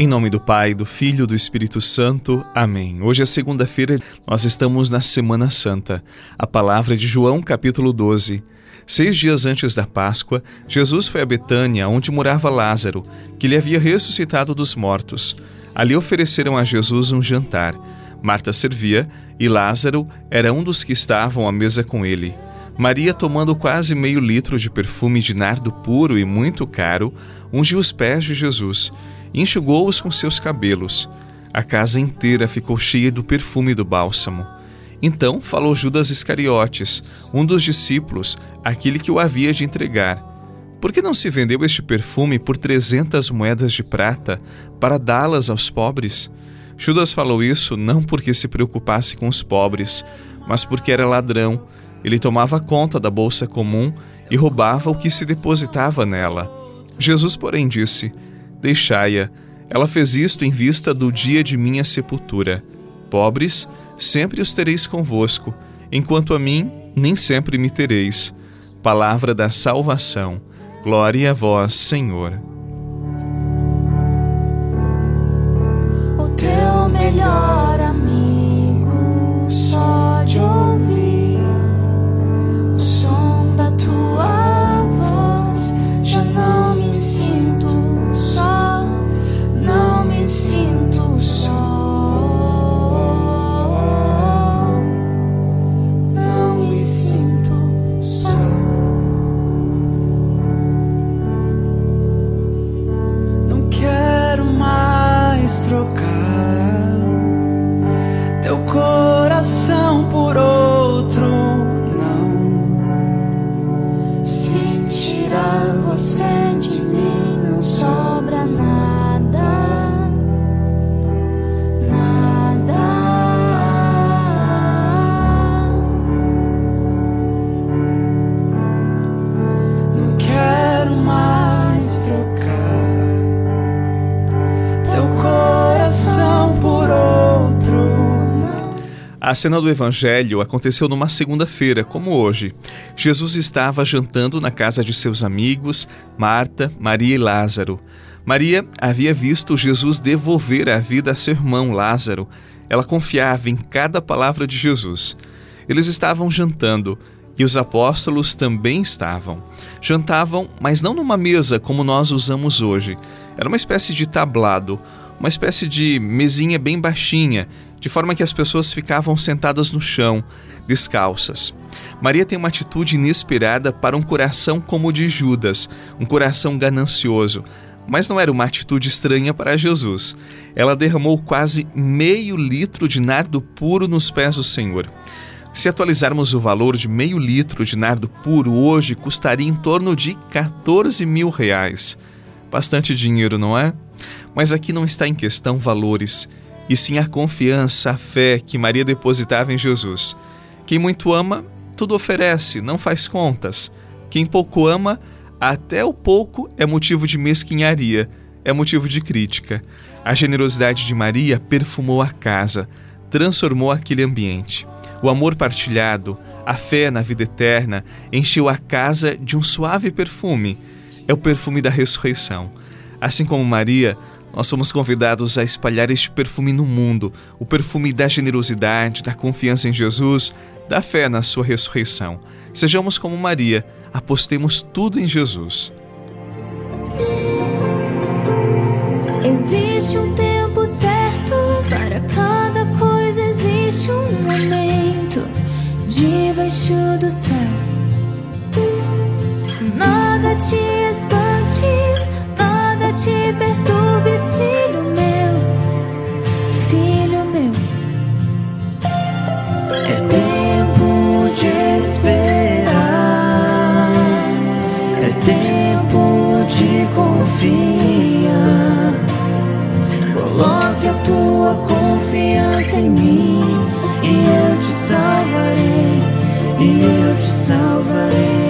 Em nome do Pai, do Filho e do Espírito Santo. Amém. Hoje é segunda-feira, nós estamos na Semana Santa. A palavra é de João, capítulo 12. Seis dias antes da Páscoa, Jesus foi a Betânia, onde morava Lázaro, que lhe havia ressuscitado dos mortos. Ali ofereceram a Jesus um jantar. Marta servia e Lázaro era um dos que estavam à mesa com ele. Maria, tomando quase meio litro de perfume de nardo puro e muito caro, ungiu os pés de Jesus e enxugou-os com seus cabelos. A casa inteira ficou cheia do perfume do bálsamo. Então falou Judas Iscariotes, um dos discípulos, aquele que o havia de entregar. Por que não se vendeu este perfume por trezentas moedas de prata para dá-las aos pobres? Judas falou isso não porque se preocupasse com os pobres, mas porque era ladrão. Ele tomava conta da bolsa comum e roubava o que se depositava nela. Jesus, porém, disse: Deixai-a. Ela fez isto em vista do dia de minha sepultura. Pobres, sempre os tereis convosco, enquanto a mim, nem sempre me tereis. Palavra da salvação. Glória a vós, Senhor. Mais trocar teu coração A cena do Evangelho aconteceu numa segunda-feira, como hoje. Jesus estava jantando na casa de seus amigos, Marta, Maria e Lázaro. Maria havia visto Jesus devolver a vida a seu irmão Lázaro. Ela confiava em cada palavra de Jesus. Eles estavam jantando e os apóstolos também estavam. Jantavam, mas não numa mesa como nós usamos hoje. Era uma espécie de tablado, uma espécie de mesinha bem baixinha, de forma que as pessoas ficavam sentadas no chão, descalças. Maria tem uma atitude inesperada para um coração como o de Judas, um coração ganancioso. Mas não era uma atitude estranha para Jesus. Ela derramou quase meio litro de nardo puro nos pés do Senhor. Se atualizarmos o valor de meio litro de nardo puro hoje, custaria em torno de 14 mil reais. Bastante dinheiro, não é? Mas aqui não está em questão valores, e sim a confiança, a fé que Maria depositava em Jesus. Quem muito ama, tudo oferece, não faz contas. Quem pouco ama, até o pouco é motivo de mesquinharia, é motivo de crítica. A generosidade de Maria perfumou a casa, transformou aquele ambiente. O amor partilhado, a fé na vida eterna, encheu a casa de um suave perfume. É o perfume da ressurreição. Assim como Maria, nós somos convidados a espalhar este perfume no mundo, o perfume da generosidade, da confiança em Jesus, da fé na sua ressurreição. Sejamos como Maria, apostemos tudo em Jesus. Existe um tempo certo para cada coisa, existe um momento debaixo do céu. Nada te filho meu, filho meu. É tempo de esperar, é tempo de confiar. Coloque a tua confiança em mim e eu te salvarei, e eu te salvarei.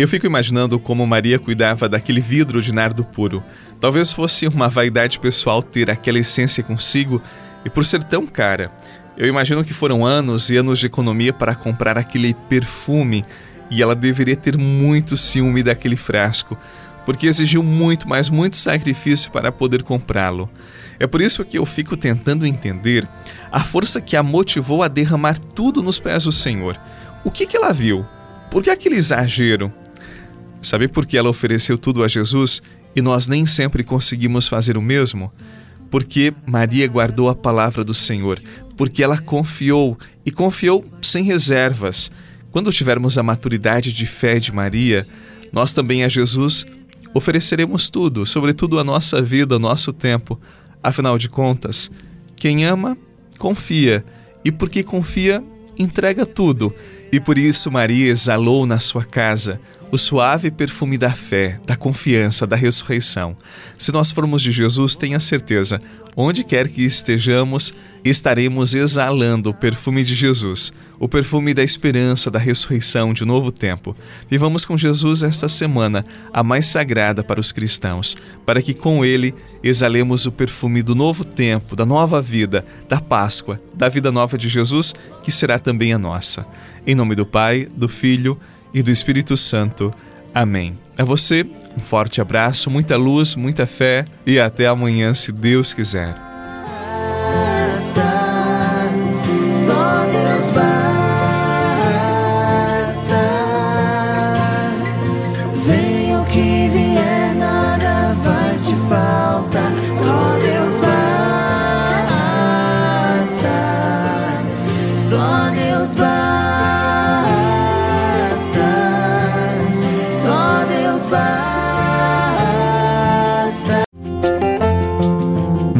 Eu fico imaginando como Maria cuidava daquele vidro de nardo puro. Talvez fosse uma vaidade pessoal ter aquela essência consigo e por ser tão cara. Eu imagino que foram anos e anos de economia para comprar aquele perfume e ela deveria ter muito ciúme daquele frasco, porque exigiu muito, mas muito sacrifício para poder comprá-lo. É por isso que eu fico tentando entender a força que a motivou a derramar tudo nos pés do Senhor. O que, que ela viu? Por que aquele exagero? Sabe por que ela ofereceu tudo a Jesus e nós nem sempre conseguimos fazer o mesmo? Porque Maria guardou a palavra do Senhor, porque ela confiou e confiou sem reservas. Quando tivermos a maturidade de fé de Maria, nós também a Jesus ofereceremos tudo, sobretudo a nossa vida, o nosso tempo. Afinal de contas, quem ama, confia, e porque confia, entrega tudo. E por isso Maria exalou na sua casa o suave perfume da fé, da confiança, da ressurreição. Se nós formos de Jesus, tenha certeza, onde quer que estejamos, estaremos exalando o perfume de Jesus, o perfume da esperança, da ressurreição, de um novo tempo. Vivamos com Jesus esta semana, a mais sagrada para os cristãos, para que com ele exalemos o perfume do novo tempo, da nova vida, da Páscoa, da vida nova de Jesus, que será também a nossa. Em nome do Pai, do Filho e do Espírito Santo. Amém. A você, um forte abraço, muita luz, muita fé e até amanhã, se Deus quiser. Só